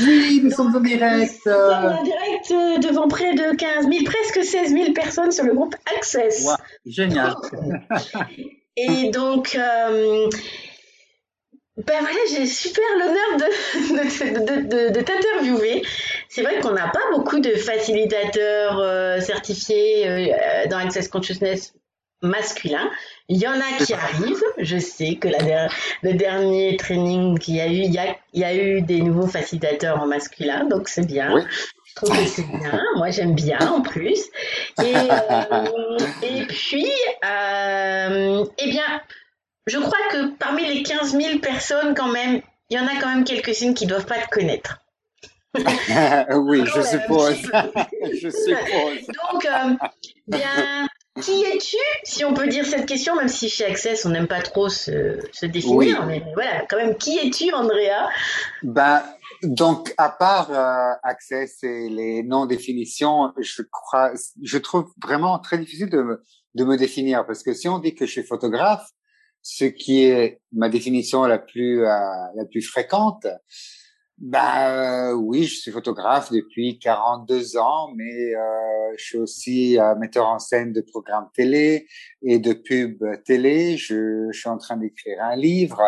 Oui, nous sommes en direct. Nous sommes en direct euh, devant près de 15 000, presque 16 000 personnes sur le groupe Access. Wow, génial. Et donc, euh, ben voilà, j'ai super l'honneur de, de, de, de t'interviewer. C'est vrai qu'on n'a pas beaucoup de facilitateurs euh, certifiés euh, dans Access Consciousness masculin. Il y en a qui arrivent. Je sais que la le dernier training qu'il y a eu, il y a, il y a eu des nouveaux facilitateurs en masculin, donc c'est bien. Oui. Je trouve que c'est bien. Moi, j'aime bien en plus. Et, euh, et puis, euh, eh bien, je crois que parmi les 15 000 personnes, quand même, il y en a quand même quelques-unes qui doivent pas te connaître. oui, je suppose. je suppose. Donc, euh, bien, qui es-tu Si on peut dire cette question, même si chez Access, on n'aime pas trop se, se définir, Oui. mais voilà, quand même, qui es-tu, Andrea? Ben, donc, à part euh, Access et les non-définitions, je crois, je trouve vraiment très difficile de me, de me définir parce que si on dit que je suis photographe, ce qui est ma définition la plus euh, la plus fréquente, ben euh, oui, je suis photographe depuis 42 ans, mais euh, je suis aussi euh, metteur en scène de programmes télé et de pubs télé. Je, je suis en train d'écrire un livre.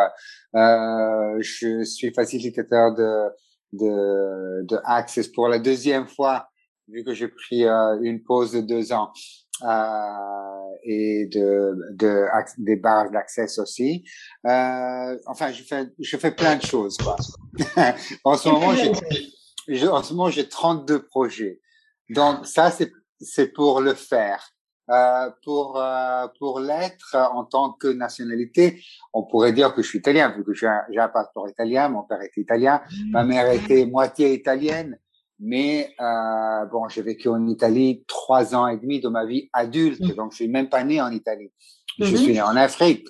Euh, je suis facilitateur de de, de Access pour la deuxième fois, vu que j'ai pris euh, une pause de deux ans euh, et de, de des barres d'accès aussi. Euh, enfin, je fais je fais plein de choses quoi. en ce moment, j'ai en ce moment j'ai 32 projets. Donc ça c'est c'est pour le faire. Euh, pour euh, pour l'être en tant que nationalité, on pourrait dire que je suis italien vu que j'ai un, j'ai un passeport italien, mon père était italien, ma mère était moitié italienne, mais euh, bon, j'ai vécu en Italie trois ans et demi de ma vie adulte, Mhm. donc je suis même pas né en Italie. Je Mhm. suis né en Afrique.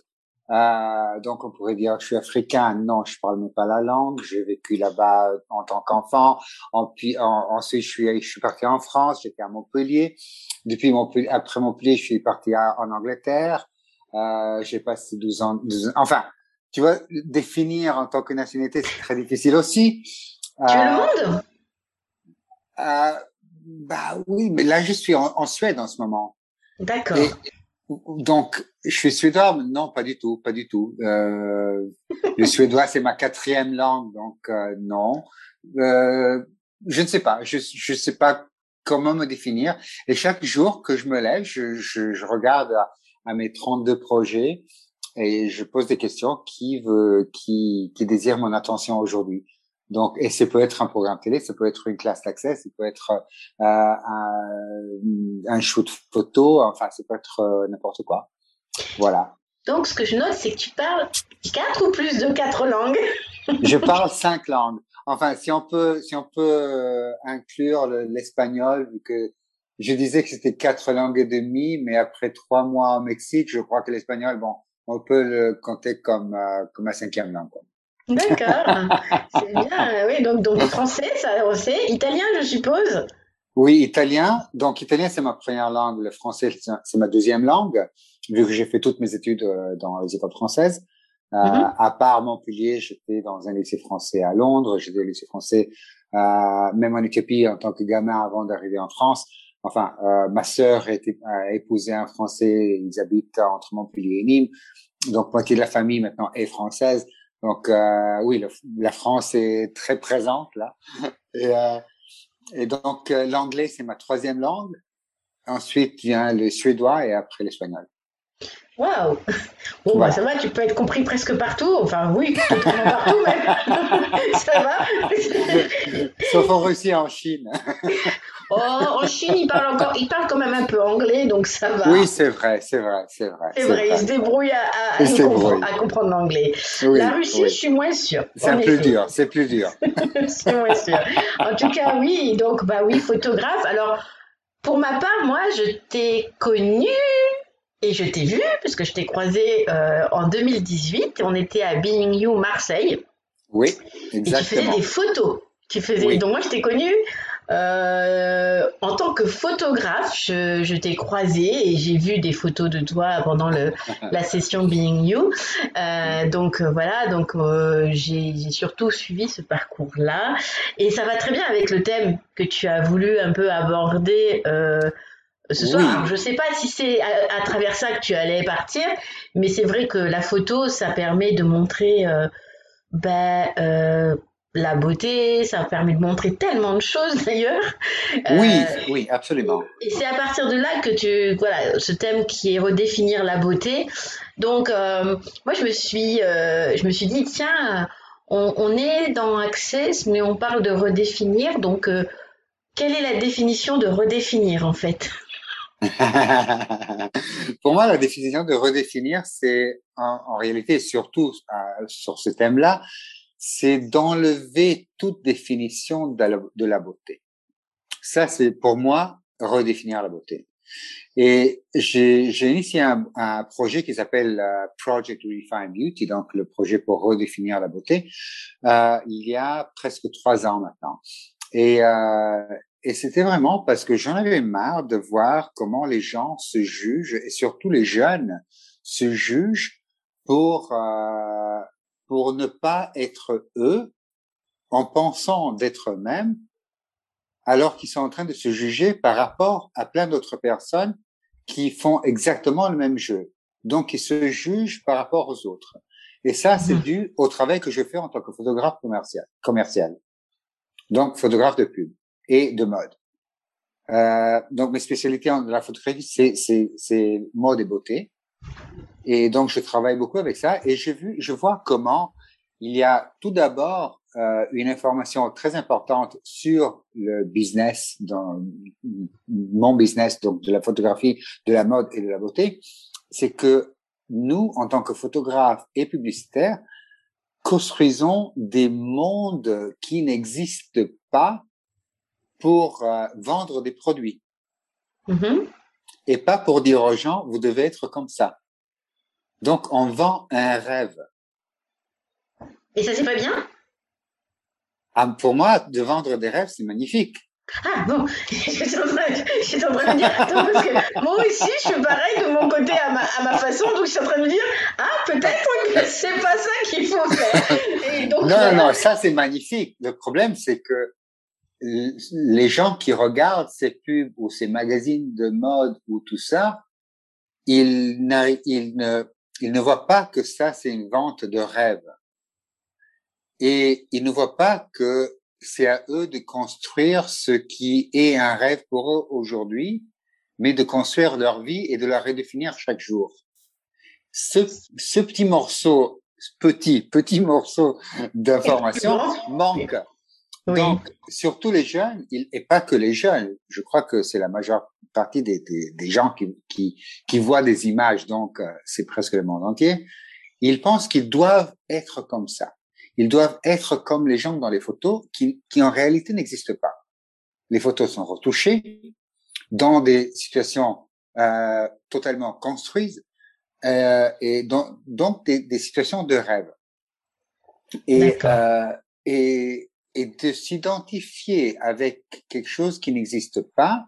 Euh, donc on pourrait dire que je suis africain. Non, je parle même pas la langue. J'ai vécu là-bas en tant qu'enfant. En, en- ensuite, je suis, je suis parti en France. J'étais à Montpellier. Depuis Montpellier, après Montpellier, je suis parti à- en Angleterre. Euh, j'ai passé 12 ans, 12 ans- Enfin, tu vois, définir en tant que nationalité, c'est très difficile aussi. Tu es Euh, le monde? Euh, bah oui, mais là je suis en, en Suède en ce moment. D'accord. Donc je suis suédois, mais non, pas du tout, pas du tout. Euh, le suédois c'est ma quatrième langue, donc euh, non. Euh, je ne sais pas, je je sais pas comment me définir. Et chaque jour que je me lève, je, je, je regarde à, à mes 32 projets et je pose des questions qui veut, qui qui désire mon attention aujourd'hui. Donc, et ça peut être un programme télé, ça peut être une classe d'accès, ça peut être euh, un, un shoot photo, enfin, ça peut être euh, n'importe quoi. Voilà. Donc, ce que je note, c'est que tu parles quatre ou plus de quatre langues. Je parle cinq langues. Enfin, si on peut, si on peut euh, inclure le- l'espagnol, vu que je disais que c'était quatre langues et demie, mais après trois mois au Mexique, je crois que l'espagnol, bon, on peut le compter comme euh, comme ma cinquième langue. Quoi. D'accord. c'est bien. Oui, donc, donc français, ça aussi. Italien, je suppose? Oui, italien. Donc, italien, c'est ma première langue. Le français, c'est ma deuxième langue, vu que j'ai fait toutes mes études euh, dans les écoles françaises. Euh, Mhm. À part Montpellier, j'étais dans un lycée français à Londres. J'étais au lycée français, euh, même en Éthiopie, en tant que gamin avant d'arriver en France. Enfin, euh, ma sœur a, été- a épousé un Français. Ils habitent entre Montpellier et Nîmes. Donc, moitié de la famille maintenant est française. Donc, euh, oui, le- la France est très présente là. Et, euh, et donc, euh, l'anglais, c'est ma troisième langue. Ensuite vient le suédois et après l'espagnol. Waouh. Bon, Voilà. bah, ça va, tu peux être compris presque partout. Enfin, oui, partout même. ça va. Sauf en Russie et en Chine. Oh, en Chine, ils parlent encore, ils parlent quand même un peu anglais, donc ça va. Oui, c'est vrai, c'est vrai, c'est vrai. c'est vrai, ils se débrouillent à, comprendre, débrouillent. à comprendre l'anglais. Oui, La Russie, oui. je suis moins sûre. C'est plus dur, c'est plus dur. C'est moins sûr. En tout cas, oui, donc, bah oui, photographe. Alors, pour ma part, moi, je t'ai connu et je t'ai vu, parce que je t'ai croisé euh, en 2018. On était à Being You, Marseille. Oui, Et tu faisais exactement. des photos. Tu faisais, Oui. donc moi, je t'ai connu Euh, en tant que photographe, je, t'ai croisé et j'ai vu des photos de toi pendant le, la session Being You. Euh, donc euh, voilà, donc j'ai surtout suivi ce parcours-là et ça va très bien avec le thème que tu as voulu un peu aborder ce soir. Je sais pas si c'est à, travers ça que tu allais partir, mais c'est vrai que la photo, ça permet de montrer ben, la beauté, ça permet de montrer tellement de choses d'ailleurs. Oui, euh, oui, absolument. Et c'est à partir de là que tu, voilà, ce thème qui est redéfinir la beauté. Donc, euh, moi, je me suis, euh, je me suis dit, tiens, on, on, est dans Access, mais on parle de redéfinir. Donc, quelle est la définition de redéfinir en fait? Pour moi, la définition de redéfinir, c'est en, en réalité, surtout sur ce thème-là, c'est d'enlever toute définition de la, beauté. Ça, c'est pour moi redéfinir la beauté. Et j'ai initié un, un, projet qui s'appelle euh, Project Refine Beauty, donc le projet pour redéfinir la beauté, euh, il y a presque trois ans maintenant. Et, euh, et c'était vraiment parce que j'en avais marre de voir comment les gens se jugent, et surtout les jeunes se jugent pour euh, pour ne pas être eux en pensant d'être eux-mêmes alors qu'ils sont en train de se juger par rapport à plein d'autres personnes qui font exactement le même jeu. Donc, ils se jugent par rapport aux autres. Et ça, c'est mmh. dû au travail que je fais en tant que photographe commercial. commercial. Donc, photographe de pub et de mode. Euh, donc, mes spécialités en la photographie, c'est mode et beauté. Et donc, je travaille beaucoup avec ça et je, vois comment il y a tout d'abord euh, une information très importante sur le business, dans mon business, donc de la photographie, de la mode et de la beauté, c'est que nous, en tant que photographes et publicitaires, construisons des mondes qui n'existent pas pour euh, vendre des produits. Mm-hmm. Et pas pour dire aux gens, vous devez être comme ça. Donc, on vend un rêve. Et ça, c'est pas bien? Ah, Pour moi, de vendre des rêves, c'est magnifique. Ah bon, je suis en train, de me dire, attends, parce que moi aussi, je suis pareil de mon côté à ma, à ma façon, donc je suis en train de me dire, ah, peut-être que c'est pas ça qu'il faut faire. non, non, non, ça c'est magnifique. Le problème, c'est que les gens qui regardent ces pubs ou ces magazines de mode ou tout ça, ils, ils ne ils ne voient pas que ça, c'est une vente de rêve. Et ils ne voient pas que c'est à eux de construire ce qui est un rêve pour eux aujourd'hui, mais de construire leur vie et de la redéfinir chaque jour. Ce, ce petit morceau, petit, petit morceau d'information manque. Donc, surtout les jeunes, et pas que les jeunes, je crois que c'est la majeure partie des, des, des gens qui, qui, qui, voient des images, donc euh, c'est presque le monde entier, ils pensent qu'ils doivent être comme ça. Ils doivent être comme les gens dans les photos qui, qui en réalité n'existent pas. Les photos sont retouchées dans des situations euh, totalement construites euh, et dans, donc des, des, situations de rêve. Et, euh, et, et de s'identifier avec quelque chose qui n'existe pas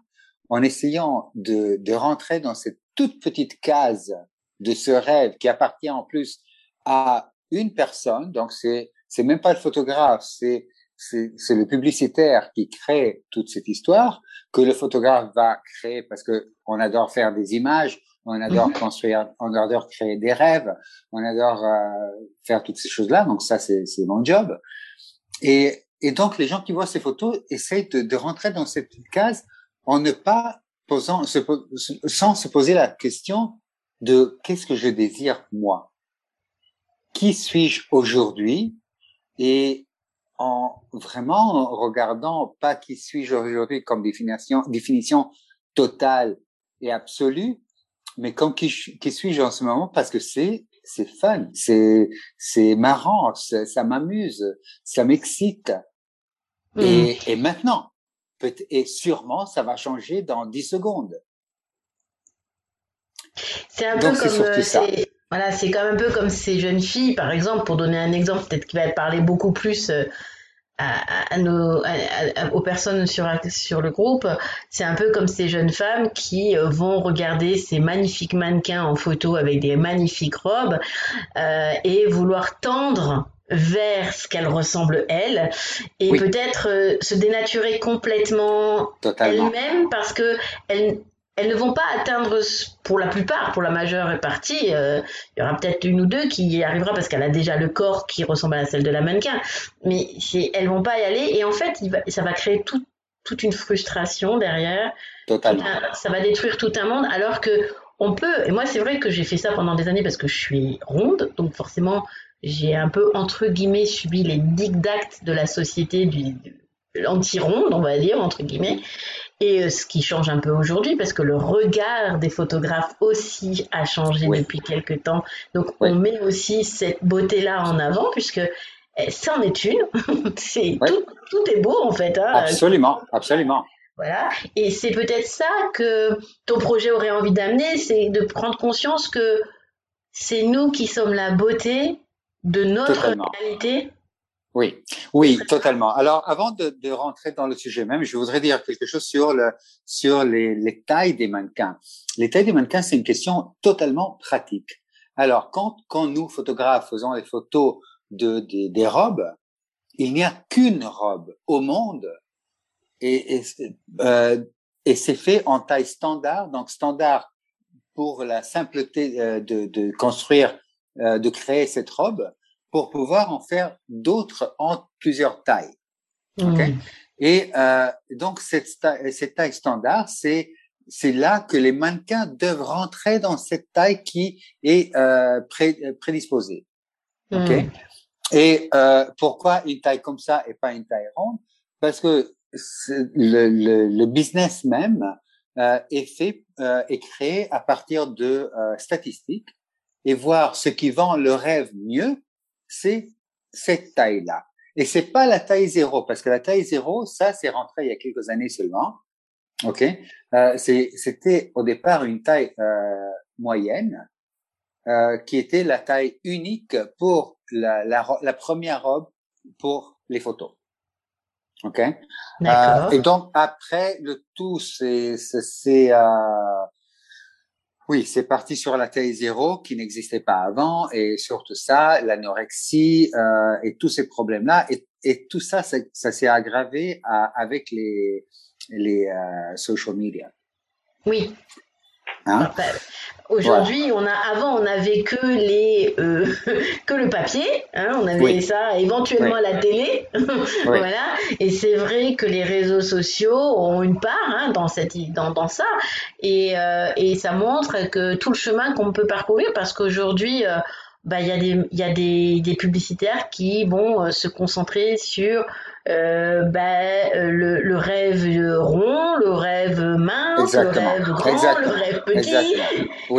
en essayant de, de rentrer dans cette toute petite case de ce rêve qui appartient en plus à une personne. Donc c'est c'est même pas le photographe, c'est c'est le publicitaire qui crée toute cette histoire que le photographe va créer parce que on adore faire des images, on adore mhm. construire, on adore créer des rêves, on adore euh, faire toutes ces choses-là. Donc ça c'est c'est mon job. Et et donc, les gens qui voient ces photos essayent de, rentrer dans cette case en ne pas posant, sans se poser la question de qu'est-ce que je désire moi? Qui suis-je aujourd'hui? Et en vraiment regardant pas qui suis-je aujourd'hui comme définition, définition totale et absolue, mais comme qui, qui suis-je en ce moment parce que c'est c'est fun, c'est c'est marrant, ça m'amuse, ça m'excite. Mm. Et, et maintenant, et sûrement, ça va changer dans 10 secondes. C'est un peu comme euh, voilà, c'est comme un peu comme ces jeunes filles, par exemple, pour donner un exemple, peut-être qui va parler beaucoup plus euh, à, nos, aux personnes sur, sur le groupe, c'est un peu comme ces jeunes femmes qui euh, vont regarder ces magnifiques mannequins en photo avec des magnifiques robes euh, et vouloir tendre vers ce qu'elles ressemblent elles et peut-être euh, se dénaturer complètement elles-mêmes parce que elles, elles ne vont pas atteindre, pour la plupart, pour la majeure partie, euh, il y aura peut-être une ou deux qui y arrivera parce qu'elle a déjà le corps qui ressemble à celle de la mannequin, mais elles vont pas y aller et en fait, ça va créer toute une frustration derrière. Totalement. ça va détruire tout un monde alors que on peut, et moi c'est vrai que j'ai fait ça pendant des années parce que je suis ronde, donc forcément j'ai un peu entre guillemets subi les dictats de la société du, l'anti-ronde, on va dire, entre guillemets. Et euh, ce qui change un peu aujourd'hui, parce que le regard des photographes aussi a changé depuis quelques temps. Donc on met aussi cette beauté-là en avant, puisque eh, ça en est une. c'est tout, est beau en fait. Hein. Absolument, absolument. Voilà. Et c'est peut-être ça que ton projet aurait envie d'amener, c'est de prendre conscience que c'est nous qui sommes la beauté de notre réalité oui, oui, totalement. Alors, avant de, de, rentrer dans le sujet même, je voudrais dire quelque chose sur le sur les, les tailles des mannequins. Les tailles des mannequins, c'est une question totalement pratique. Alors, quand quand nous photographes faisons des photos de des, des robes, il n'y a qu'une robe au monde et et, euh, et c'est fait en taille standard, donc standard pour la simpleté euh, de, de construire, euh, de créer cette robe pour pouvoir en faire d'autres en plusieurs tailles. Okay? Mm. Et euh, donc cette, cette taille standard, c'est c'est là que les mannequins doivent rentrer dans cette taille qui est euh, pré, prédisposée. Mm. Et euh, pourquoi une taille comme ça et pas une taille ronde? Parce que le, le, le, business même euh, est fait euh, est créé à partir de euh, statistiques et voir ce qui vend le rêve mieux c'est cette taille-là. Et c'est pas la taille zéro, parce que la taille zéro, ça, c'est rentré il y a quelques années seulement. OK? Euh, c'était au départ une taille euh, moyenne, euh, qui était la taille unique pour la, la, la première robe pour les photos. OK? Euh, et donc, après, le tout, c'est, c'est, euh, oui, c'est parti sur la taille zéro qui n'existait pas avant et surtout ça, l'anorexie euh, et tous ces problèmes-là et, tout ça, ça, s'est aggravé avec les les euh, social media. Oui. Hein? Aujourd'hui, on a avant on n'avait que les euh, que le papier, hein, on avait ça éventuellement à la télé, voilà. Et c'est vrai que les réseaux sociaux ont une part hein, dans cette dans, dans ça. Et euh, et ça montre que tout le chemin qu'on peut parcourir parce qu'aujourd'hui euh, bah il y a des il y a des, des publicitaires qui vont euh, se concentrer sur euh, bah, le, le, rêve rond, le rêve mince, le rêve grand, le rêve petit.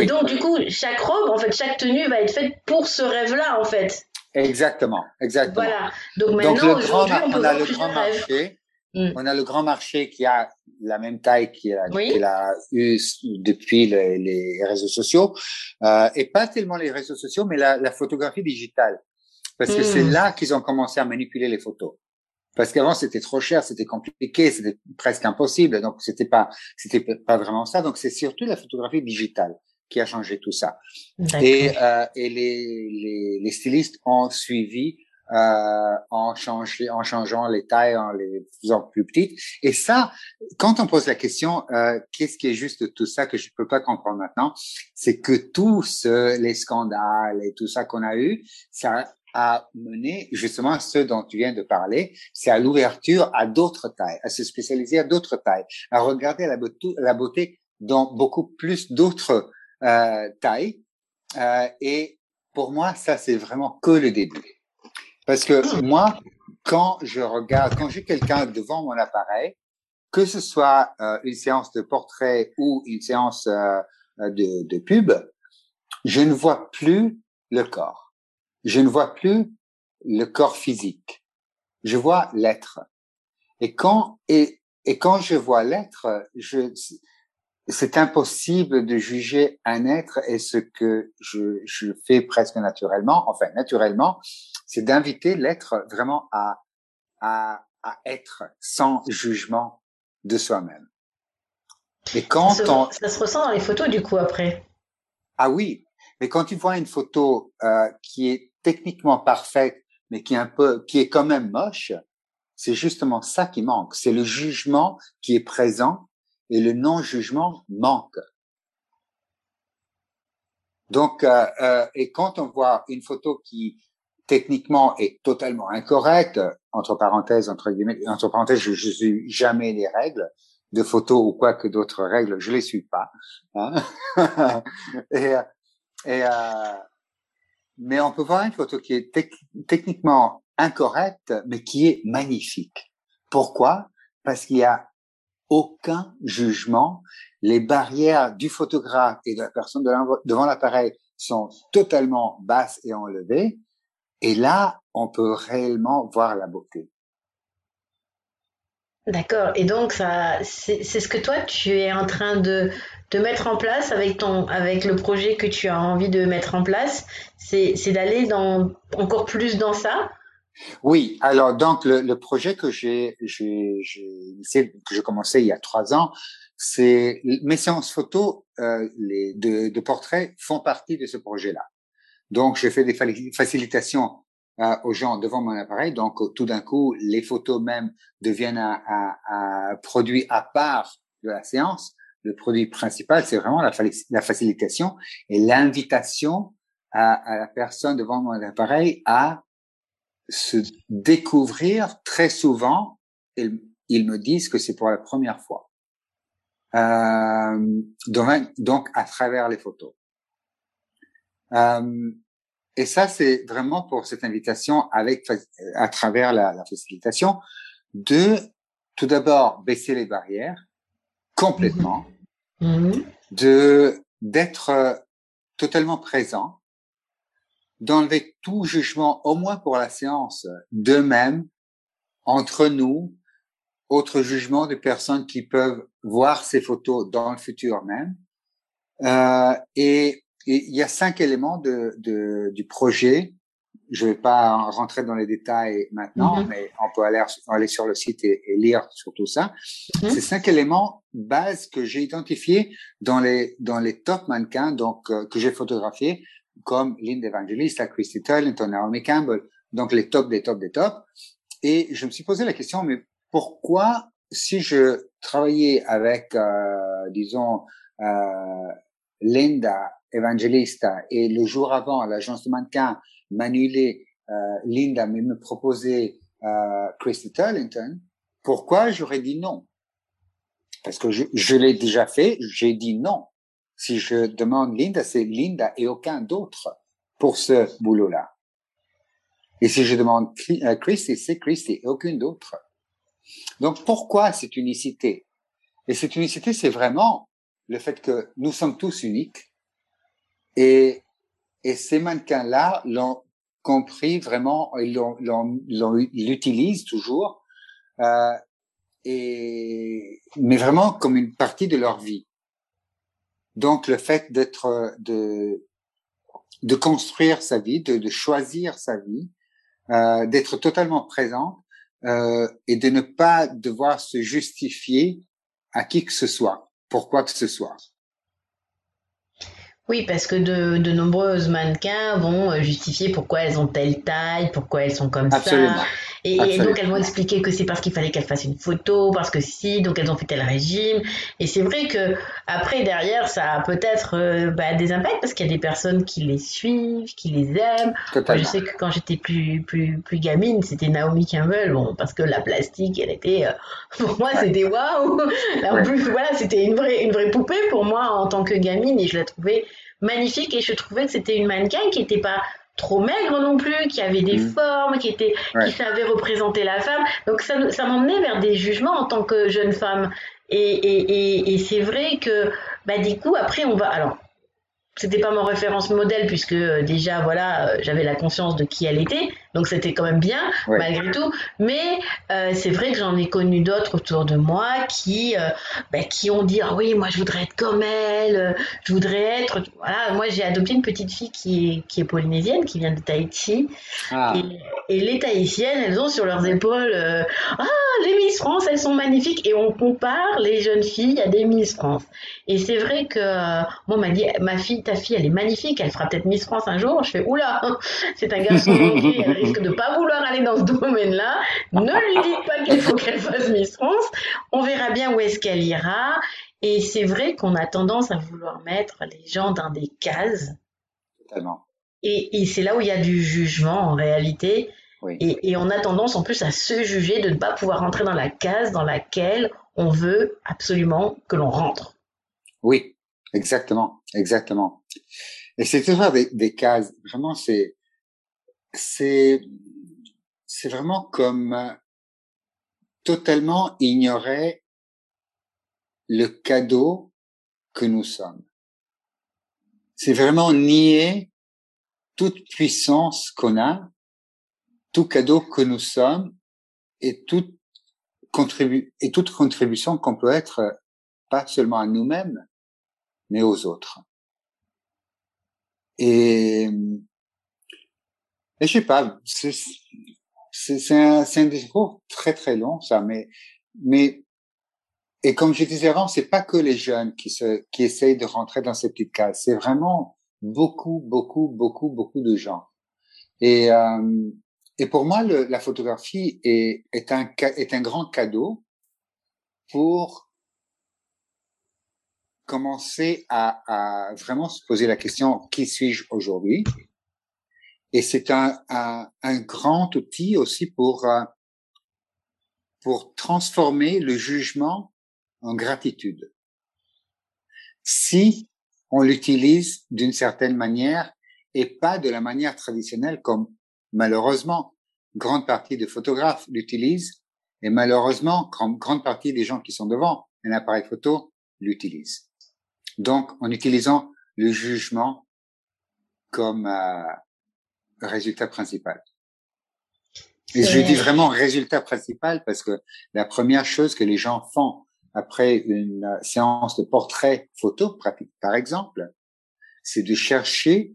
Et donc du coup, chaque robe, en fait, chaque tenue va être faite pour ce rêve-là, en fait. Exactement, exactement. Voilà. Donc maintenant, aujourd'hui, on, on, a le grand marché. Mm. On a le grand marché qui a la même taille qu'il a, a, eu depuis les, les réseaux sociaux, euh, et pas tellement les réseaux sociaux, mais la, la photographie digitale, parce que c'est mm. là qu'ils ont commencé à manipuler les photos. Parce qu'avant c'était trop cher, c'était compliqué, c'était presque impossible, donc c'était pas, c'était pas vraiment ça. Donc c'est surtout la photographie digitale qui a changé tout ça. Et, euh, et les, les, les, stylistes ont suivi euh, en, changé, en changeant les tailles, en les faisant plus petites. Et ça, quand on pose la question, euh, qu'est-ce qui est juste de tout ça que je peux pas comprendre maintenant, c'est que tous les scandales et tout ça qu'on a eu, ça a mené justement ce dont tu viens de parler, c'est à l'ouverture à d'autres tailles, à se spécialiser à d'autres tailles, à regarder la beauté, la beauté dans beaucoup plus d'autres euh, tailles. Euh, et pour moi, ça c'est vraiment que le début. Parce que moi, quand je regarde, quand j'ai quelqu'un devant mon appareil, que ce soit euh, une séance de portrait ou une séance euh, de, de pub, je ne vois plus le corps. Je ne vois plus le corps physique. Je vois l'être. Et quand et, et quand je vois l'être, je c'est impossible de juger un être et ce que je, je fais presque naturellement, enfin naturellement, c'est d'inviter l'être vraiment à, à, à être sans jugement de soi-même. Et quand ça se, on... ça se ressent dans les photos du coup après. Ah oui, mais quand tu vois une photo euh, qui est techniquement parfaite, mais qui est un peu, qui est quand même moche, c'est justement ça qui manque. C'est le jugement qui est présent et le non-jugement manque. Donc, euh, euh, et quand on voit une photo qui techniquement est totalement incorrecte, entre parenthèses, entre guillemets, entre parenthèses, je, je suis jamais les règles de photo ou quoi que d'autres règles, je les suis pas. Hein et, et euh, mais on peut voir une photo qui est techniquement incorrecte, mais qui est magnifique. Pourquoi? Parce qu'il y a aucun jugement. Les barrières du photographe et de la personne devant l'appareil sont totalement basses et enlevées. Et là, on peut réellement voir la beauté. D'accord. Et donc, ça, c'est ce que toi, tu es en train de, de mettre en place avec, ton, avec le projet que tu as envie de mettre en place. C'est d'aller encore plus dans ça? Oui. Alors, donc, le, le projet que j'ai, que j'ai commencé il y a trois ans, c'est mes séances photos euh, les, de, de portraits font partie de ce projet-là. Donc, j'ai fait des facilitations euh, aux gens devant mon appareil. Donc, tout d'un coup, les photos même deviennent un, un, un, produit à part de la séance. Le produit principal, c'est vraiment la, la, facilitation et l'invitation à, à, la personne devant mon appareil à se découvrir très souvent. Ils, ils me disent que c'est pour la première fois. Euh, donc, donc, à travers les photos. Euh, et ça, c'est vraiment pour cette invitation avec, à travers la, la facilitation, de tout d'abord baisser les barrières complètement, mm-hmm. de d'être euh, totalement présent, d'enlever tout jugement, au moins pour la séance, d'eux-mêmes, entre nous, autre jugement de personnes qui peuvent voir ces photos dans le futur même, euh, et il y a cinq éléments de, de, du projet. Je vais pas rentrer dans les détails maintenant, mm-hmm. mais on peut aller, aller sur le site et, lire sur tout ça. Mm-hmm. Ces cinq éléments bases que j'ai identifiés dans les dans les top mannequins donc euh, que j'ai photographiés comme Linda Evangelista, Christy Turlington, Naomi Campbell, donc les tops des tops des tops. Et je me suis posé la question, mais pourquoi si je travaillais avec, euh, disons, euh, Linda Evangelista et le jour avant, l'agence de mannequin m'annulait euh, Linda, mais me proposait euh, Christy Turlington, pourquoi j'aurais dit non? Parce que je, je l'ai déjà fait, j'ai dit non. Si je demande Linda, c'est Linda et aucun d'autre pour ce boulot-là. Et si je demande euh, Christy, c'est Christy et aucune d'autre. Donc pourquoi cette unicité? Et cette unicité, c'est vraiment le fait que nous sommes tous uniques et, et ces mannequins-là l'ont compris vraiment, ils l'utilisent toujours, euh, et, mais vraiment comme une partie de leur vie. Donc le fait d'être, de, de construire sa vie, de, de choisir sa vie, euh, d'être totalement présent euh, et de ne pas devoir se justifier à qui que ce soit, pour quoi que ce soit. Oui, parce que de, de nombreuses mannequins vont euh, justifier pourquoi elles ont telle taille, pourquoi elles sont comme Absolument. ça. Et, et, donc elles vont expliquer que c'est parce qu'il fallait qu'elles fassent une photo, parce que si, donc elles ont fait tel régime. Et c'est vrai que après derrière, ça a peut-être euh, bah, des impacts parce qu'il y a des personnes qui les suivent, qui les aiment. Moi, je sais que quand j'étais plus plus plus gamine, c'était Naomi Campbell, bon, parce que la plastique, elle était, euh, pour moi, c'était waouh. En plus, voilà, c'était une vraie une vraie poupée pour moi en tant que gamine et je la trouvais magnifique et je trouvais que c'était une mannequin qui n'était pas trop maigre non plus, qui avait des mm. formes, qui était, qui savait représenter la femme. Donc ça, ça m'emmenait vers des jugements en tant que jeune femme. Et, et, et, et c'est vrai que, bah, du coup, après, on va, alors, c'était pas mon référence modèle puisque euh, déjà voilà euh, j'avais la conscience de qui elle était donc c'était quand même bien malgré tout. Mais euh, c'est vrai que j'en ai connu d'autres autour de moi qui bah, qui ont dit ah oui moi je voudrais être comme elle je voudrais être voilà. Moi j'ai adopté une petite fille qui est qui est polynésienne qui vient de Tahiti. Ah. et, les tahitiennes elles ont sur leurs épaules ah les Miss France elles sont magnifiques. Et on compare les jeunes filles à des Miss France. Et c'est vrai que moi m'a dit ma fille ta fille, elle est magnifique, elle fera peut-être Miss France un jour. Je fais, oula, c'est un garçon risque de pas vouloir aller dans ce domaine-là. Ne lui dites pas qu'il faut qu'elle fasse Miss France. On verra bien où est-ce qu'elle ira. Et c'est vrai qu'on a tendance à vouloir mettre les gens dans des cases. Totalement. Et, c'est là où il y a du jugement en réalité. Et, et, on a tendance en plus à se juger de ne pas pouvoir rentrer dans la case dans laquelle on veut absolument que l'on rentre. Oui, Exactement, exactement. Et c'est toujours des, des cases. Vraiment, c'est c'est c'est vraiment comme euh, totalement ignorer le cadeau que nous sommes. C'est vraiment nier toute puissance qu'on a, tout cadeau que nous sommes et toute contribution qu'on peut être euh, pas seulement à nous-mêmes, mais aux autres. Et, et je sais pas, c'est, un, un discours très très long, ça, mais, mais, et comme je disais avant, c'est pas que les jeunes qui se, qui essayent de rentrer dans ces petites cases, c'est vraiment beaucoup, beaucoup, beaucoup, beaucoup de gens. Et, euh, et pour moi, le, la photographie est, est un, est un grand cadeau pour commencer à, à, vraiment se poser la question qui suis-je aujourd'hui? Et c'est un, un, un, grand outil aussi pour euh, pour transformer le jugement en gratitude. Si on l'utilise d'une certaine manière et pas de la manière traditionnelle comme malheureusement grande partie des photographes l'utilisent et malheureusement grande partie des gens qui sont devant un appareil photo l'utilisent. Donc, en utilisant le jugement comme euh, résultat principal. Et je dis vraiment résultat principal parce que la première chose que les gens font après une séance de portrait photo, par exemple, c'est de chercher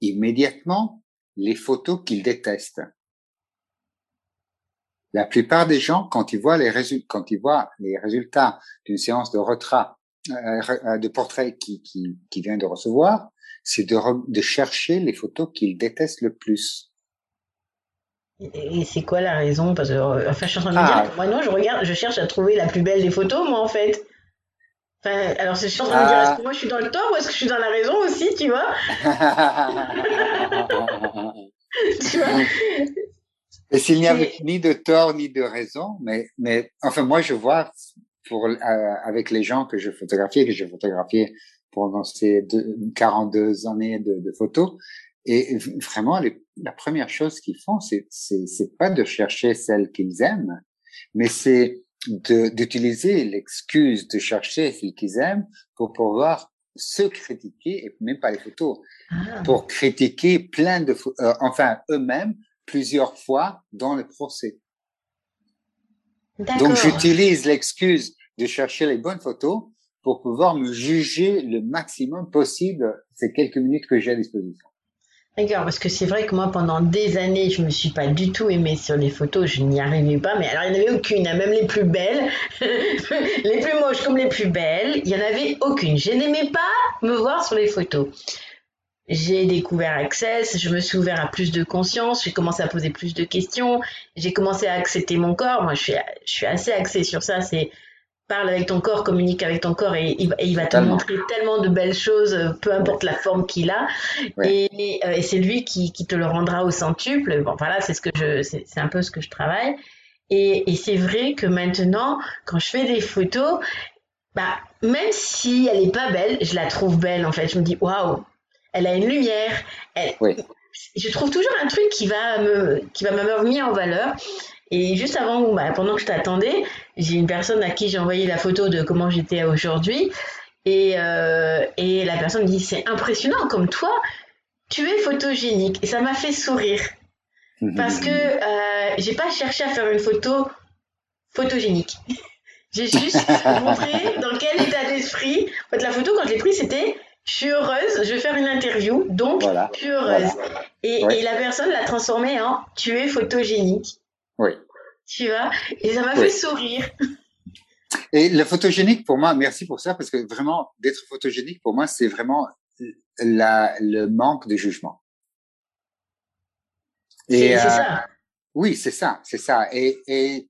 immédiatement les photos qu'ils détestent. La plupart des gens, quand ils voient les résultats, quand ils voient les résultats d'une séance de retrait euh, de portrait qui, qui, qui vient de recevoir, c'est de, de chercher les photos qu'il déteste le plus. Et c'est quoi la raison? Parce que, euh, enfin, je suis en train de me dire, ah. moi non, je regarde, je cherche à trouver la plus belle des photos, moi en fait. Enfin, alors je suis en train de me dire, est-ce que moi je suis dans le tort ou est-ce que je suis dans la raison aussi, tu vois? Tu vois? Et s'il n'y avait ni de tort ni de raison, mais, mais enfin, moi je vois pour euh, avec les gens que je photographiais, que j'ai photographié pendant ces deux, 42 années de, de photos. Et vraiment, les, la première chose qu'ils font, c'est c'est pas de chercher celle qu'ils aiment, mais c'est d'utiliser l'excuse de chercher celle qu'ils aiment pour pouvoir se critiquer, et même pas les photos, ah. pour critiquer plein de, euh, enfin eux-mêmes plusieurs fois dans le procès. Donc j'utilise l'excuse de chercher les bonnes photos pour pouvoir me juger le maximum possible ces quelques minutes que j'ai à disposition. D'accord, parce que c'est vrai que moi, pendant des années, je me suis pas du tout aimée sur les photos, je n'y arrivais pas, mais alors il n'y en avait aucune, hein, même les plus belles, les plus moches comme les plus belles, il n'y en avait aucune. Je n'aimais pas me voir sur les photos j'ai découvert Access, je me suis ouvert à plus de conscience, j'ai commencé à poser plus de questions, j'ai commencé à accepter mon corps. Moi, je suis, je suis assez axée sur ça. C'est parle avec ton corps, communique avec ton corps et, il, va te montrer tellement de belles choses, peu importe la forme qu'il a. Et, et c'est lui qui, qui, te le rendra au centuple. Bon, voilà, c'est ce que je, c'est un peu ce que je travaille. Et, c'est vrai que maintenant, quand je fais des photos, bah, même si elle est pas belle, je la trouve belle en fait. Je me dis waouh, elle a une lumière. Je trouve toujours un truc qui va me, qui va me en valeur. Et juste avant, bah, pendant que je t'attendais, j'ai une personne à qui j'ai envoyé la photo de comment j'étais aujourd'hui. Et, euh, et la personne dit c'est impressionnant comme toi, tu es photogénique. Et ça m'a fait sourire. Parce que euh, j'ai pas cherché à faire une photo photogénique. J'ai juste montré dans quel état d'esprit. En fait, la photo, quand je l'ai prise, c'était je suis heureuse, je vais faire une interview, donc je suis heureuse. Et, et, la personne l'a transformé en tu es photogénique. Oui. Tu vois Et ça m'a fait sourire. Et le photogénique, pour moi, merci pour ça, parce que vraiment, d'être photogénique, pour moi, c'est vraiment la, le manque de jugement. C'est euh, ça. Oui, c'est ça, c'est ça. Et, et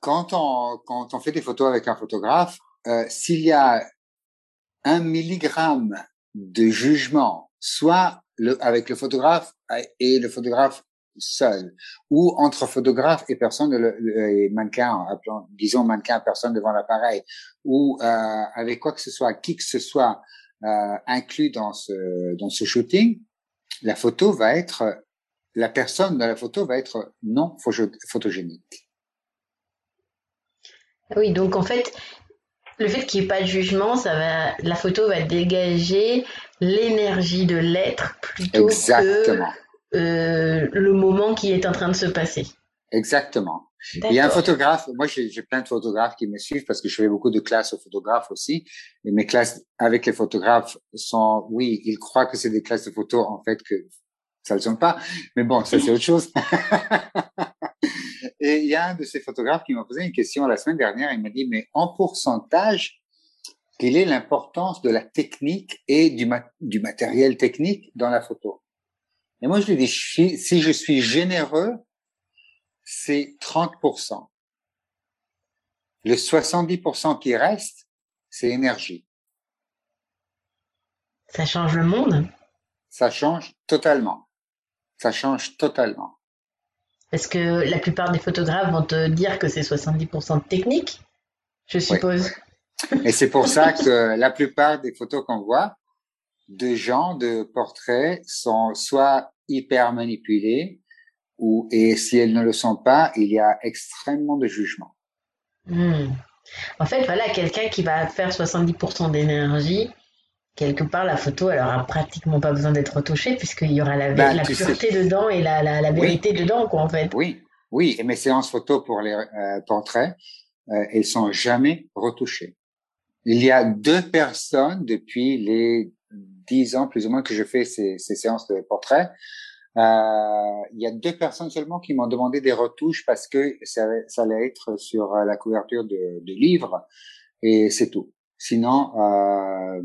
quand on quand on fait des photos avec un photographe, euh, s'il y a un milligramme de jugement, soit le, avec le photographe et le photographe seul, ou entre photographe et personne, le, et mannequin, disons mannequin, personne devant l'appareil, ou euh, avec quoi que ce soit, qui que ce soit euh, inclus dans ce dans ce shooting, la photo va être, la personne dans la photo va être non photogénique. Oui, donc en fait, le fait qu'il n'y ait pas de jugement, ça va, la photo va dégager l'énergie de l'être plutôt que euh, le moment qui est en train de se passer. Exactement. Il y a un photographe, moi j'ai plein de photographes qui me suivent parce que je fais beaucoup de classes aux photographes aussi. Et mes classes avec les photographes sont, oui, ils croient que c'est des classes de photos, en fait que ça ne le sont pas. Mais bon, ça c'est autre chose. Et il y a un de ces photographes qui m'a posé une question la semaine dernière. Il m'a dit, mais en pourcentage, quelle est l'importance de la technique et du, du matériel technique dans la photo? Et moi, je lui dis, si je suis généreux, c'est 30%. Le 70% qui reste, c'est énergie. Ça change le monde? Ça change totalement. Ça change totalement. Parce que la plupart des photographes vont te dire que c'est 70% de technique, je suppose. Et c'est pour ça que la plupart des photos qu'on voit de gens, de portraits, sont soit hyper manipulés, ou, et si elles ne le sont pas, il y a extrêmement de jugement. Hmm. En fait, voilà, quelqu'un qui va faire 70% d'énergie, quelque part, la photo, elle aura pratiquement pas besoin d'être retouchée puisqu'il y aura la, bah, la pureté dedans et la, la, la vérité dedans, quoi, en fait. Oui, oui. Et mes séances photo pour les euh, portraits, euh, elles sont jamais retouchées. Il y a deux personnes depuis les dix ans plus ou moins que je fais ces, ces séances de portraits. Euh, il y a deux personnes seulement qui m'ont demandé des retouches parce que ça, ça allait être sur la couverture de, de livre et c'est tout. Sinon, euh,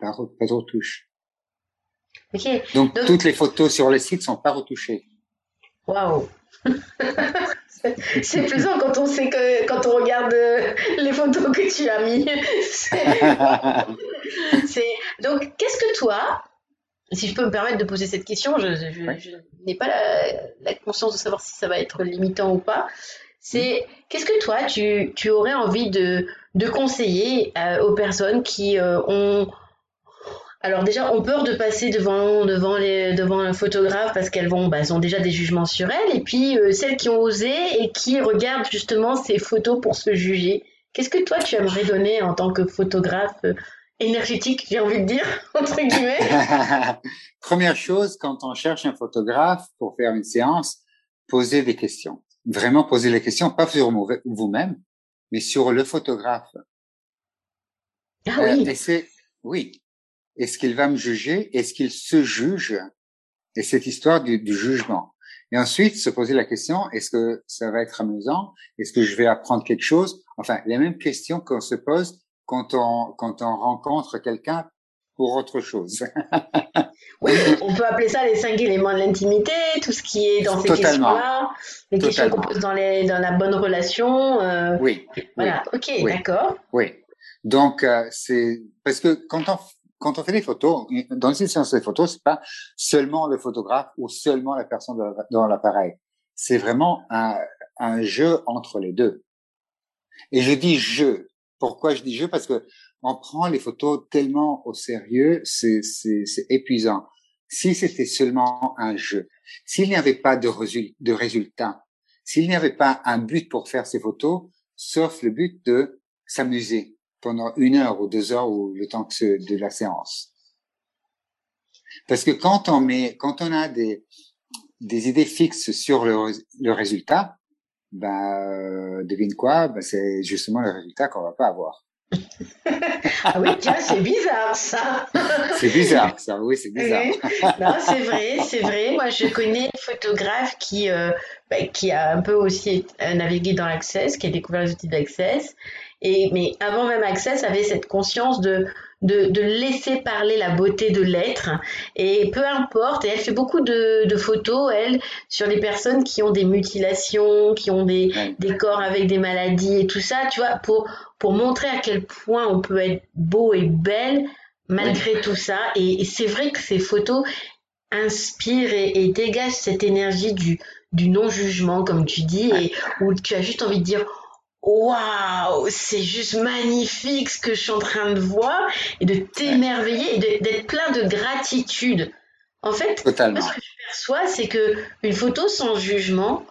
pas, pas de retouche. Donc, toutes les photos sur le site sont pas retouchées. Waouh C'est plaisant quand on sait que quand on regarde euh, les photos que tu as mis. Donc, qu'est-ce que toi, si je peux me permettre de poser cette question, je, n'ai pas la, conscience de savoir si ça va être limitant ou pas. C'est qu'est-ce que toi, tu, tu aurais envie de, de conseiller euh, aux personnes qui euh, ont alors déjà, ont peur de passer devant devant les devant un photographe parce qu'elles vont, bah, elles ont déjà des jugements sur elles. Et puis euh, celles qui ont osé et qui regardent justement ces photos pour se juger. Qu'est-ce que toi tu aimerais donner en tant que photographe euh, énergétique, j'ai envie de dire entre guillemets? Première chose, quand on cherche un photographe pour faire une séance, posez des questions. Vraiment poser les questions, pas sur vous-même, mais sur le photographe. Ah oui. Euh, oui, est-ce qu'il va me juger Est-ce qu'il se juge? Et cette histoire du, jugement. Et ensuite, se poser la question, est-ce que ça va être amusant? Est-ce que je vais apprendre quelque chose? Enfin, les mêmes questions qu'on se pose quand on, quand on rencontre quelqu'un pour autre chose. oui, on peut appeler ça les cinq éléments de l'intimité, tout ce qui est dans ces questions-là, les questions qu'on pose dans, les, dans la bonne relation. Euh, oui. Voilà, ok, d'accord. Oui. Donc, euh, c'est parce que quand on quand on fait des photos, dans une séance de photos, c'est pas seulement le photographe ou seulement la personne dans l'appareil. C'est vraiment un, jeu entre les deux. Et je dis jeu. Pourquoi je dis jeu? Parce que on prend les photos tellement au sérieux, c'est épuisant. Si c'était seulement un jeu, s'il n'y avait pas de résultat, s'il n'y avait pas un but pour faire ces photos, sauf le but de s'amuser, pendant une heure ou deux heures ou le temps que de la séance. Parce que quand on met, quand on a des, des idées fixes sur le, le résultat, ben, euh, devine quoi, ben, c'est justement le résultat qu'on va pas avoir. ah oui, tiens, c'est bizarre ça. c'est bizarre ça, oui, c'est bizarre. Non, c'est vrai, c'est vrai. Moi, je connais une photographe qui, euh, ben, qui a un peu aussi navigué dans l'Access, qui a découvert les outils d'Access. Et, mais avant même Access, avait cette conscience de de, laisser parler la beauté de l'être. Et peu importe, et elle fait beaucoup de, photos, elle, sur les personnes qui ont des mutilations, qui ont des, des, corps avec des maladies et tout ça, tu vois, pour, pour montrer à quel point on peut être beau et belle malgré tout ça. Et, c'est vrai que ces photos inspirent et, dégagent cette énergie du, du non-jugement, comme tu dis, et où tu as juste envie de dire waouh, c'est juste magnifique ce que je suis en train de voir et de t'émerveiller et d'être plein de gratitude. En fait, ce que je perçois, c'est que une photo sans jugement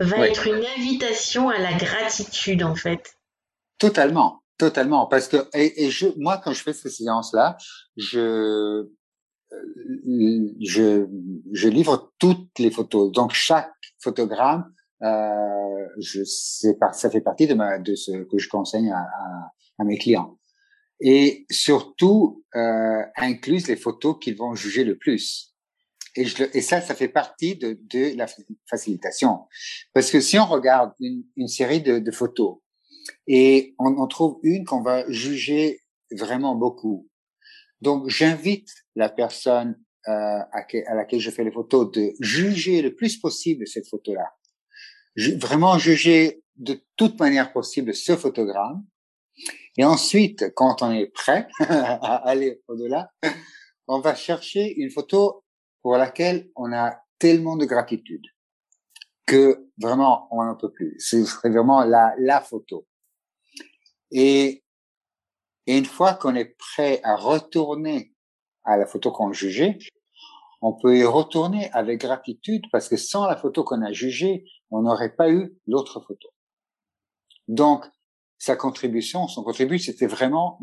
va être une invitation à la gratitude, en fait. Totalement, totalement. Parce que, et, je, moi, quand je fais ces séances-là, je, euh, je, je livre toutes les photos. Donc, chaque photogramme euh, je sais pas, ça fait partie de ma de ce que je conseille à, à, mes clients. Et surtout, euh, incluse les photos qu'ils vont juger le plus. Et, je, et ça, ça fait partie de, de la facilitation. Parce que si on regarde une, une série de, de, photos et on, on trouve une qu'on va juger vraiment beaucoup, donc j'invite la personne euh, à, à, laquelle je fais les photos de juger le plus possible cette photo-là vraiment juger de toute manière possible ce photogramme. Et ensuite, quand on est prêt à aller au-delà, on va chercher une photo pour laquelle on a tellement de gratitude que vraiment on n'en peut plus. C'est vraiment la, la photo. Et, et une fois qu'on est prêt à retourner à la photo qu'on jugeait, on peut y retourner avec gratitude parce que sans la photo qu'on a jugée, on n'aurait pas eu l'autre photo. Donc, sa contribution, son contribution, c'était vraiment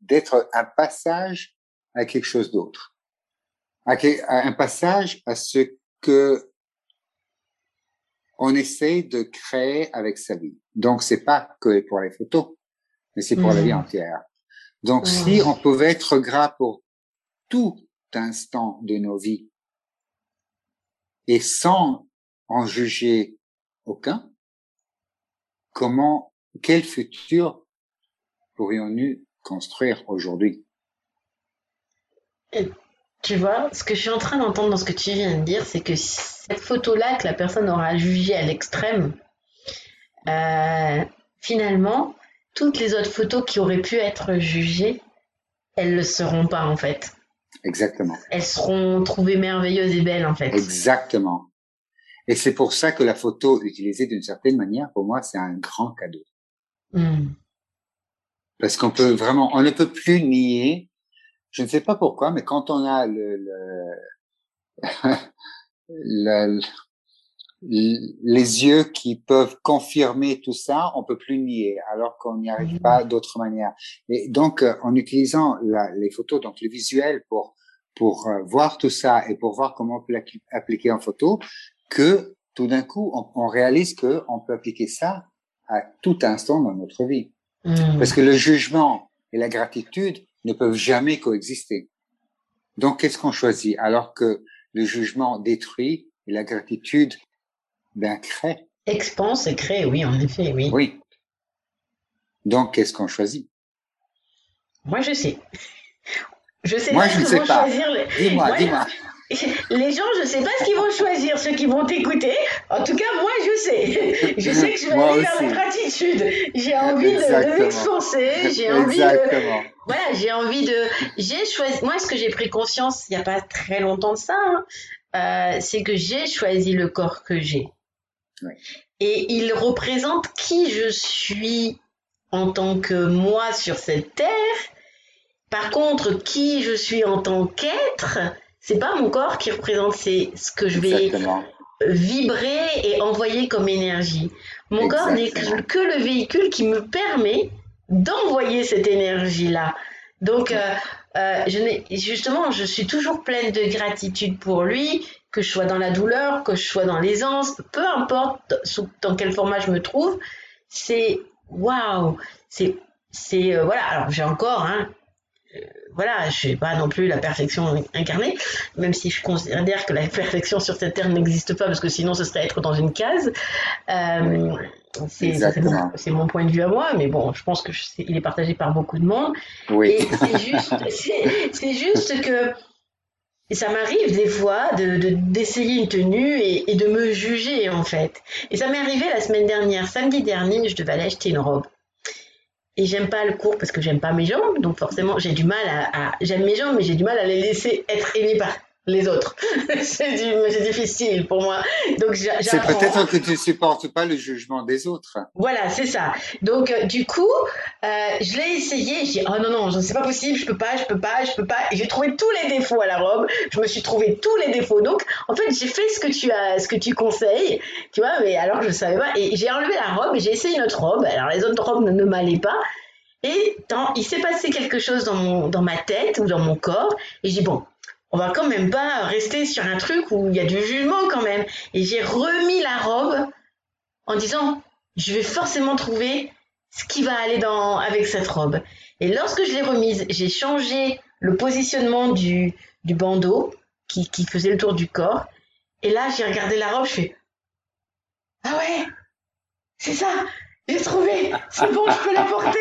d'être un passage à quelque chose d'autre. À, un passage à ce que on essaye de créer avec sa vie. Donc, c'est pas que pour les photos, mais c'est pour la vie mmh. entière. Donc, si on pouvait être gras pour tout instant de nos vies et sans en juger aucun, comment, quel futur pourrions-nous construire aujourd'hui? Tu vois, ce que je suis en train d'entendre dans ce que tu viens de dire, c'est que cette photo-là que la personne aura jugée à l'extrême, euh, finalement, toutes les autres photos qui auraient pu être jugées, elles ne le seront pas en fait. Exactement. Elles seront trouvées merveilleuses et belles en fait. Exactement. Et c'est pour ça que la photo utilisée d'une certaine manière, pour moi, c'est un grand cadeau. Hmm. Parce qu'on peut vraiment, on ne peut plus nier. Je ne sais pas pourquoi, mais quand on a le, le, les yeux qui peuvent confirmer tout ça, on peut plus nier, alors qu'on n'y arrive pas hmm. d'autre manière. Et donc, euh, en utilisant les photos, donc le visuel pour pour euh, voir tout ça et pour voir comment on peut l'appliquer en photo, que tout d'un coup, on, réalise que on peut appliquer ça à tout instant dans notre vie. Hmm. Parce que le jugement et la gratitude ne peuvent jamais coexister. Donc, qu'est-ce qu'on choisit? Alors que le jugement détruit et la gratitude ben, crée Expanse et crée, oui, en effet, oui. Oui. Donc, qu'est-ce qu'on choisit? Moi, je sais. Je sais Moi, je ne sais pas. Dis-moi, dis-moi. Les gens, je ne sais pas ce qu'ils vont choisir, ceux qui vont t'écouter. En tout cas, moi, je sais. Je sais que je vais aller vers la gratitude. J'ai envie de, m'expanser. J'ai envie de. Voilà, j'ai envie de. J'ai choisi. Moi, ce que j'ai pris conscience il n'y a pas très longtemps de ça, hein, euh, c'est que j'ai choisi le corps que j'ai. Et il représente qui je suis en tant que moi sur cette terre. Par contre, qui je suis en tant qu'être, c'est pas mon corps qui représente, c'est ce que je vais vibrer et envoyer comme énergie. Mon corps n'est que le véhicule qui me permet d'envoyer cette énergie-là. Donc, euh, euh, je justement, je suis toujours pleine de gratitude pour lui, que je sois dans la douleur, que je sois dans l'aisance, peu importe dans quel format je me trouve, c'est waouh, c'est c'est euh, voilà. Alors j'ai encore hein, voilà, je suis pas non plus la perfection incarnée, même si je considère que la perfection sur cette terre n'existe pas, parce que sinon ce serait être dans une case. Euh, c'est mon, point de vue à moi, mais bon, je pense que il est partagé par beaucoup de monde. Oui. c'est juste, juste que ça m'arrive des fois de d'essayer une tenue et, et, de me juger en fait. Et ça m'est arrivé la semaine dernière, samedi dernier, je devais aller acheter une robe et j'aime pas le cours parce que j'aime pas mes jambes, donc forcément j'ai du mal à, j'aime mes jambes, mais j'ai du mal à les laisser être aimées par les autres. c'est difficile pour moi. Donc c'est peut-être que tu supportes pas le jugement des autres. Voilà, c'est ça. Donc euh, du coup, euh, je l'ai essayé. J'ai dit oh non non, c'est pas possible, je peux pas, je peux pas, je peux pas. J'ai trouvé tous les défauts à la robe. Je me suis trouvé tous les défauts. Donc en fait, j'ai fait ce que tu as, ce que tu conseilles, tu vois. Mais alors je savais pas. Et j'ai enlevé la robe et j'ai essayé une autre robe. Alors les autres robes ne, m'allaient pas. Et il s'est passé quelque chose dans mon, dans ma tête ou dans mon corps. Et j'ai dit bon, on va quand même pas rester sur un truc où il y a du jugement quand même. Et j'ai remis la robe en disant, je vais forcément trouver ce qui va aller dans, avec cette robe. Et lorsque je l'ai remise, j'ai changé le positionnement du, du bandeau qui, qui faisait le tour du corps. Et là, j'ai regardé la robe, je fais, ah ouais, c'est ça, j'ai trouvé, c'est bon, je peux la porter.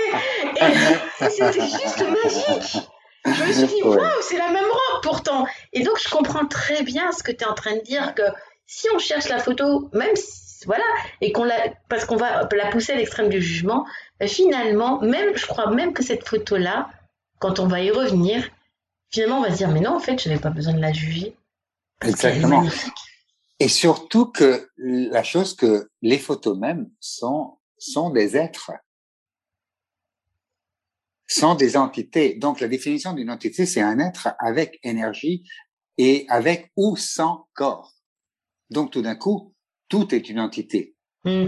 Et c'était juste magique. Je me suis dit, waouh, c'est la même robe pourtant. Et donc, je comprends très bien ce que tu es en train de dire, que si on cherche la photo, même si, voilà, et qu'on la, parce qu'on va la pousser à l'extrême du jugement, ben, finalement, même, je crois même que cette photo-là, quand on va y revenir, finalement, on va se dire, mais non, en fait, je n'avais pas besoin de la juger. Exactement. Et surtout que la chose que les photos même sont, sont des êtres sont des entités. Donc, la définition d'une entité, c'est un être avec énergie et avec ou sans corps. Donc, tout d'un coup, tout est une entité. Mm.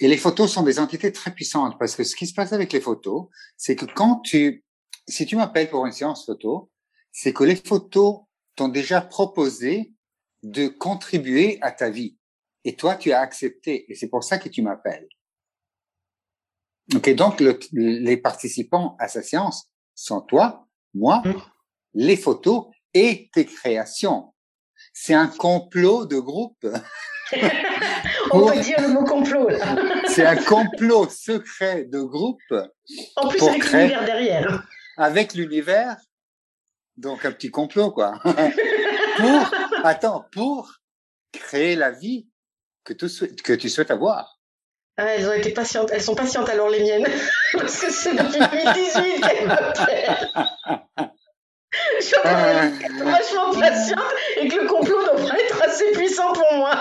Et les photos sont des entités très puissantes parce que ce qui se passe avec les photos, c'est que quand tu, si tu m'appelles pour une séance photo, c'est que les photos t'ont déjà proposé de contribuer à ta vie. Et toi, tu as accepté. Et c'est pour ça que tu m'appelles. Ok, donc les participants à sa séance sont toi, moi, mm. les photos et tes créations. C'est un complot de groupe. On peut dire le mot complot. C'est un complot secret de groupe. En plus avec l'univers derrière. Avec l'univers. Donc un petit complot quoi. pour attends pour créer la vie que tu, que tu souhaites avoir. Ah, elles ont été patientes. Elles sont patientes alors les miennes. Parce que c'est depuis 2018 qu'elles m'appellent. Je suis ah. vachement patiente et que le complot devrait être assez puissant pour moi.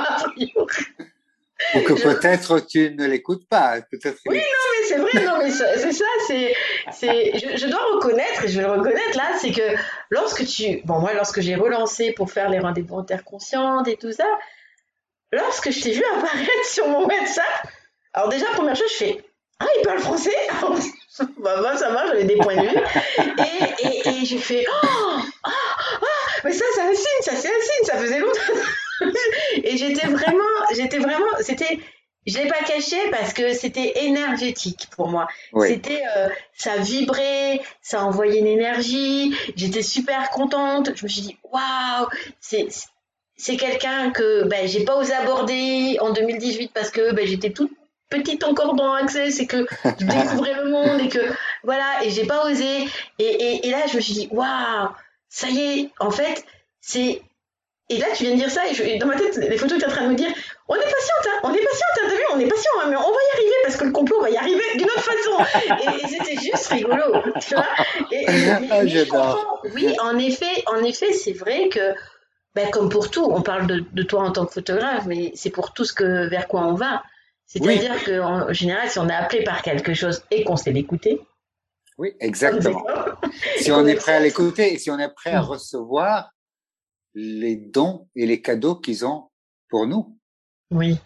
Ou que peut-être tu ne l'écoutes pas. Peut-être oui, non, mais c'est vrai, non, mais c'est ça, c'est, c'est, je, je, dois reconnaître, et je vais le reconnaître là, c'est que lorsque tu, bon, moi, lorsque j'ai relancé pour faire les rendez-vous interconscientes et tout ça, lorsque je t'ai vu apparaître sur mon WhatsApp, alors déjà, première chose, je fais Ah, il parle français? Bah, bah, ça va, j'avais des points de vue. Et, et, et j'ai fait Oh ah, ah, mais ça, c'est un signe, ça, c'est un signe, ça faisait longtemps. et j'étais vraiment, j'étais vraiment, c'était, je l'ai pas caché parce que c'était énergétique pour moi. C'était, euh, ça vibrait, ça envoyait une énergie. J'étais super contente. Je me suis dit, waouh, c'est, c'est quelqu'un que ben, j'ai pas osé aborder en 2018 parce que ben, j'étais toute petite encore dans Access c'est que je découvrais le monde et que voilà et j'ai pas osé. Et, et, là je me suis dit waouh ça y est en fait c'est et là tu viens de dire ça et, dans ma tête les photos tu es en train de me dire on est patiente hein, on est patiente hein, t'as vu on est patient hein, mais on va y arriver parce que le complot va y arriver d'une autre façon. Et, c'était juste rigolo tu vois. Et, ah, oui en effet en effet c'est vrai que ben, comme pour tout, on parle de, de, toi en tant que photographe, mais c'est pour tout ce que vers quoi on va. C'est-à-dire qu'en général, si on est appelé par quelque chose et qu'on sait l'écouter. Oui, exactement. si on est prêt à l'écouter et si on est prêt à recevoir les dons et les cadeaux qu'ils ont pour nous. Oui.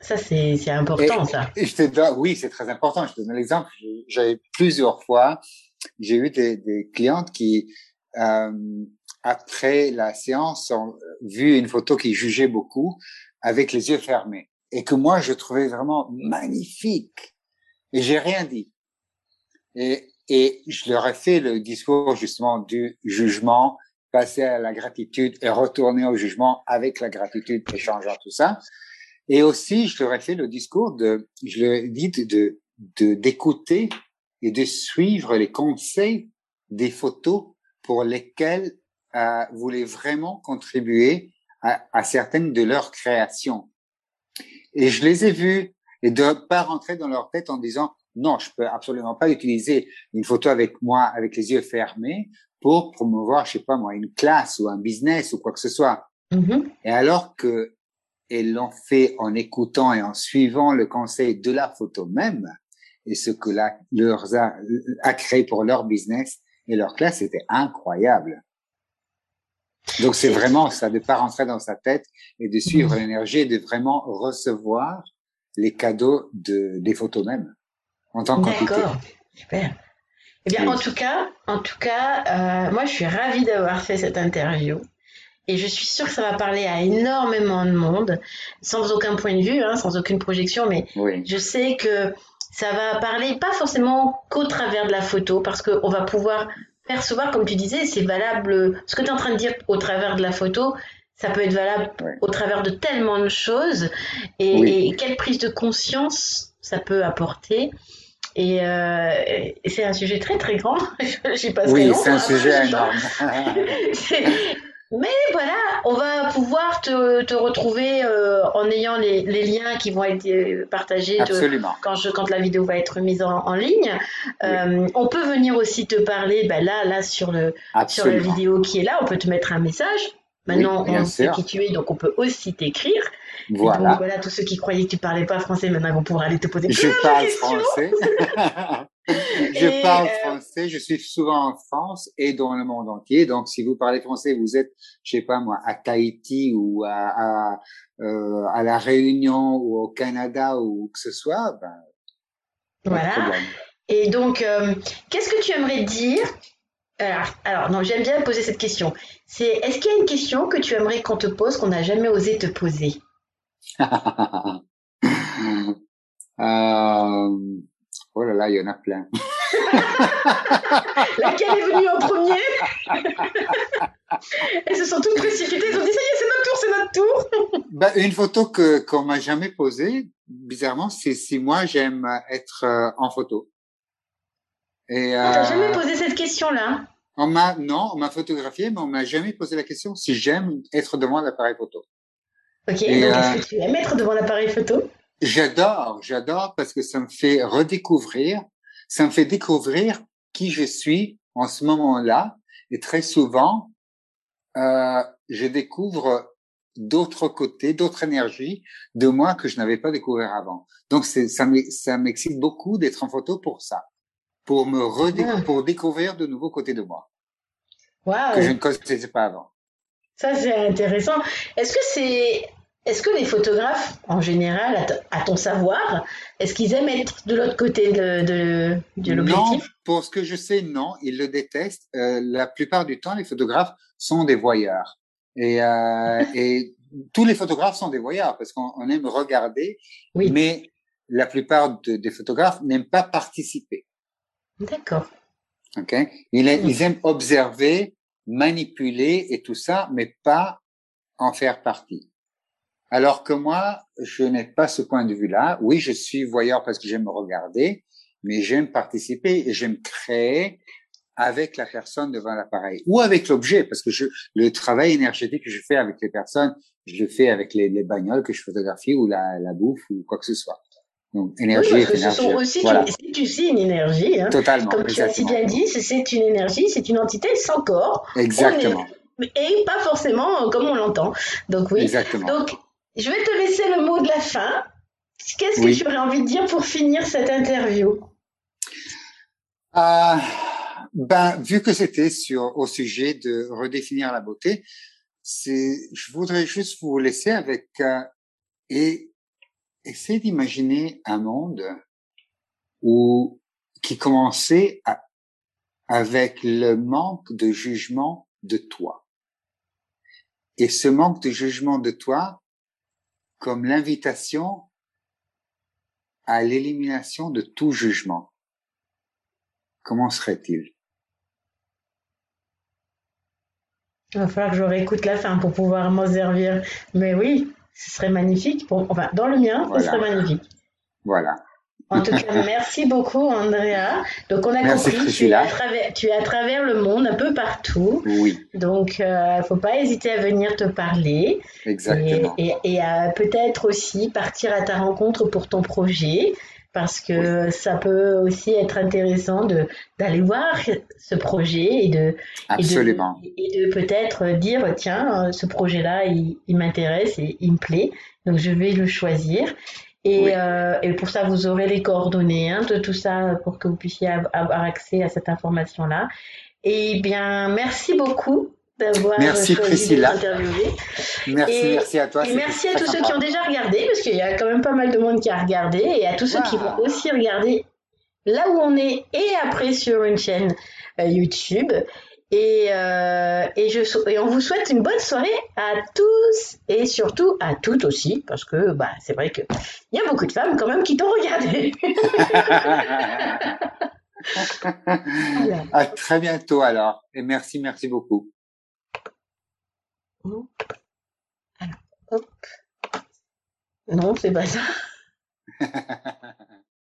Ça, c'est important, ça. je te oui, c'est très important. Je te donne l'exemple. J'avais plusieurs fois, j'ai eu des, des clientes qui, euh, après la séance, ont vu une photo qui jugeait beaucoup avec les yeux fermés et que moi, je trouvais vraiment magnifique. Et j'ai rien dit. Et, et je leur ai fait le discours justement du jugement, passer à la gratitude et retourner au jugement avec la gratitude, échangeant tout ça. Et aussi, je leur ai fait le discours de, je leur ai dit de, d'écouter et de suivre les conseils des photos pour lesquelles euh, voulaient vraiment contribuer à, à, certaines de leurs créations. Et je les ai vus et de pas rentrer dans leur tête en disant non, je peux absolument pas utiliser une photo avec moi avec les yeux fermés pour promouvoir, je sais pas moi, une classe ou un business ou quoi que ce soit. Mm-hmm. Et alors que elles l'ont fait en écoutant et en suivant le conseil de la photo même et ce que la, leur a, a créé pour leur business et leur classe, c'était incroyable. Donc c'est vraiment ça de pas rentrer dans sa tête et de suivre mm-hmm. l'énergie et de vraiment recevoir les cadeaux de, des photos même en tant qu'entité. D'accord, super. Eh bien, en tout cas, en tout cas, euh, moi, je suis ravie d'avoir fait cette interview. Et je suis sûre que ça va parler à énormément de monde, sans aucun point de vue, hein, sans aucune projection, mais je sais que ça va parler pas forcément qu'au travers de la photo, parce qu'on va pouvoir percevoir, comme tu disais, c'est valable, ce que tu es en train de dire au travers de la photo, ça peut être valable au travers de tellement de choses, et, et quelle prise de conscience ça peut apporter. Euh, et, c'est un sujet très très grand. J'y passe Oui, c'est un sujet énorme. Mais voilà, on va pouvoir te, te retrouver euh, en ayant les, les, liens qui vont être euh, partagés quand, je, quand la vidéo va être mise en, en ligne. Euh, on peut venir aussi te parler ben là, là sur, le, sur la vidéo qui est là, on peut te mettre un message. Maintenant, on sait qui tu es, donc on peut aussi t'écrire. Voilà. Donc voilà, tous ceux qui croyaient que tu parlais pas français, maintenant vont pouvoir aller te poser Je parle français. je parle euh, français. Je suis souvent en France et dans le monde entier. Donc, si vous parlez français, vous êtes, je sais pas moi, à Tahiti ou à, à, euh, à la Réunion ou au Canada ou que ce soit, ben, voilà. Et donc, euh, qu'est-ce que tu aimerais dire? Alors, alors, non, j'aime bien poser cette question. C'est est-ce qu'il y a une question que tu aimerais qu'on te pose qu'on n'a jamais osé te poser? Euh... Oh là là, il y en a plein. Laquelle est venue en premier? Elles se sont toutes précipitées, elles ont dit ça y est, c'est notre tour, c'est notre tour. bah, une photo que qu'on m'a jamais posée, bizarrement, c'est si moi j'aime être euh, en photo. Et euh, t'as jamais posé cette question-là On m'a non, on m'a photographié, mais on m'a jamais posé la question si j'aime être devant l'appareil photo. Ok, donc est-ce euh, que tu aimes être devant l'appareil photo? J'adore, j'adore parce que ça me fait redécouvrir, ça me fait découvrir qui je suis en ce moment-là. Et très souvent, euh, je découvre d'autres côtés, d'autres énergies de moi que je n'avais pas découvert avant. Donc ça m'excite beaucoup d'être en photo pour ça, pour me redécouvrir, ah. pour découvrir de nouveaux côtés de moi que je ne connaissais pas avant. Ça c'est intéressant. Est-ce que c'est est-ce que les photographes, en général, à, ton savoir, est-ce qu'ils aiment être de l'autre côté de, de, de l'objectif? Non, pour ce que je sais, non, ils le détestent. Euh, la plupart du temps, les photographes sont des voyeurs. Et, euh, et tous les photographes sont des voyeurs parce qu'on aime regarder, oui. mais la plupart de, des photographes n'aiment pas participer. D'accord. Ok? Ils, ils aiment observer, manipuler et tout ça, mais pas en faire partie. Alors que moi, je n'ai pas ce point de vue-là. Oui, je suis voyeur parce que j'aime me regarder, mais j'aime participer et j'aime créer avec la personne devant l'appareil ou avec l'objet parce que je, le travail énergétique que je fais avec les personnes, je le fais avec les, les bagnoles que je photographie ou la, la bouffe ou quoi que ce soit. Donc, énergie oui, parce que ce sont aussi, voilà. c'est aussi une énergie. Hein. Totalement. Comme tu as si bien dit, c'est une énergie, c'est une entité sans corps. Exactement. Et pas forcément comme on l'entend. Donc oui. Exactement. Donc je vais te laisser le mot de la fin. Qu'est-ce que tu aurais envie de dire pour finir cette interview? Euh, ben, vu que c'était sur au sujet de redéfinir la beauté, c'est, je voudrais juste vous laisser avec euh, et essaie d'imaginer un monde où, qui commençait avec le manque de jugement de toi. Et ce manque de jugement de toi, comme l'invitation à l'élimination de tout jugement. Comment serait-il? Il va falloir que je réécoute la fin pour pouvoir m'en servir. Mais oui, ce serait magnifique. enfin, dans le mien, ce serait magnifique. Voilà. En tout cas, merci beaucoup, Andrea. Donc, on a compris, tu es, à travers, tu es à travers le monde, un peu partout. Oui. Donc, il euh, ne faut pas hésiter à venir te parler. Exactement. Et, et, à peut-être aussi partir à ta rencontre pour ton projet, parce que ça peut aussi être intéressant d'aller voir ce projet et de Absolument. et de, peut-être dire tiens ce projet là il, il m'intéresse et il me plaît donc je vais le choisir euh, et, pour ça, vous aurez les coordonnées hein, de tout ça pour que vous puissiez avoir accès à cette information-là. Et bien, merci beaucoup d'avoir merci Priscilla. Merci, et, merci à toi. Et merci à tous ceux qui ont déjà regardé, parce qu'il y a quand même pas mal de monde qui a regardé, et à tous ceux qui vont aussi regarder là où on est et après sur une chaîne euh, YouTube. Et, euh, et, je, et on vous souhaite une bonne soirée à tous et surtout à toutes aussi, parce que bah, c'est vrai qu'il y a beaucoup de femmes quand même qui t'ont regardé. À très bientôt alors. Et merci, merci beaucoup. Alors, hop. Non, c'est pas ça.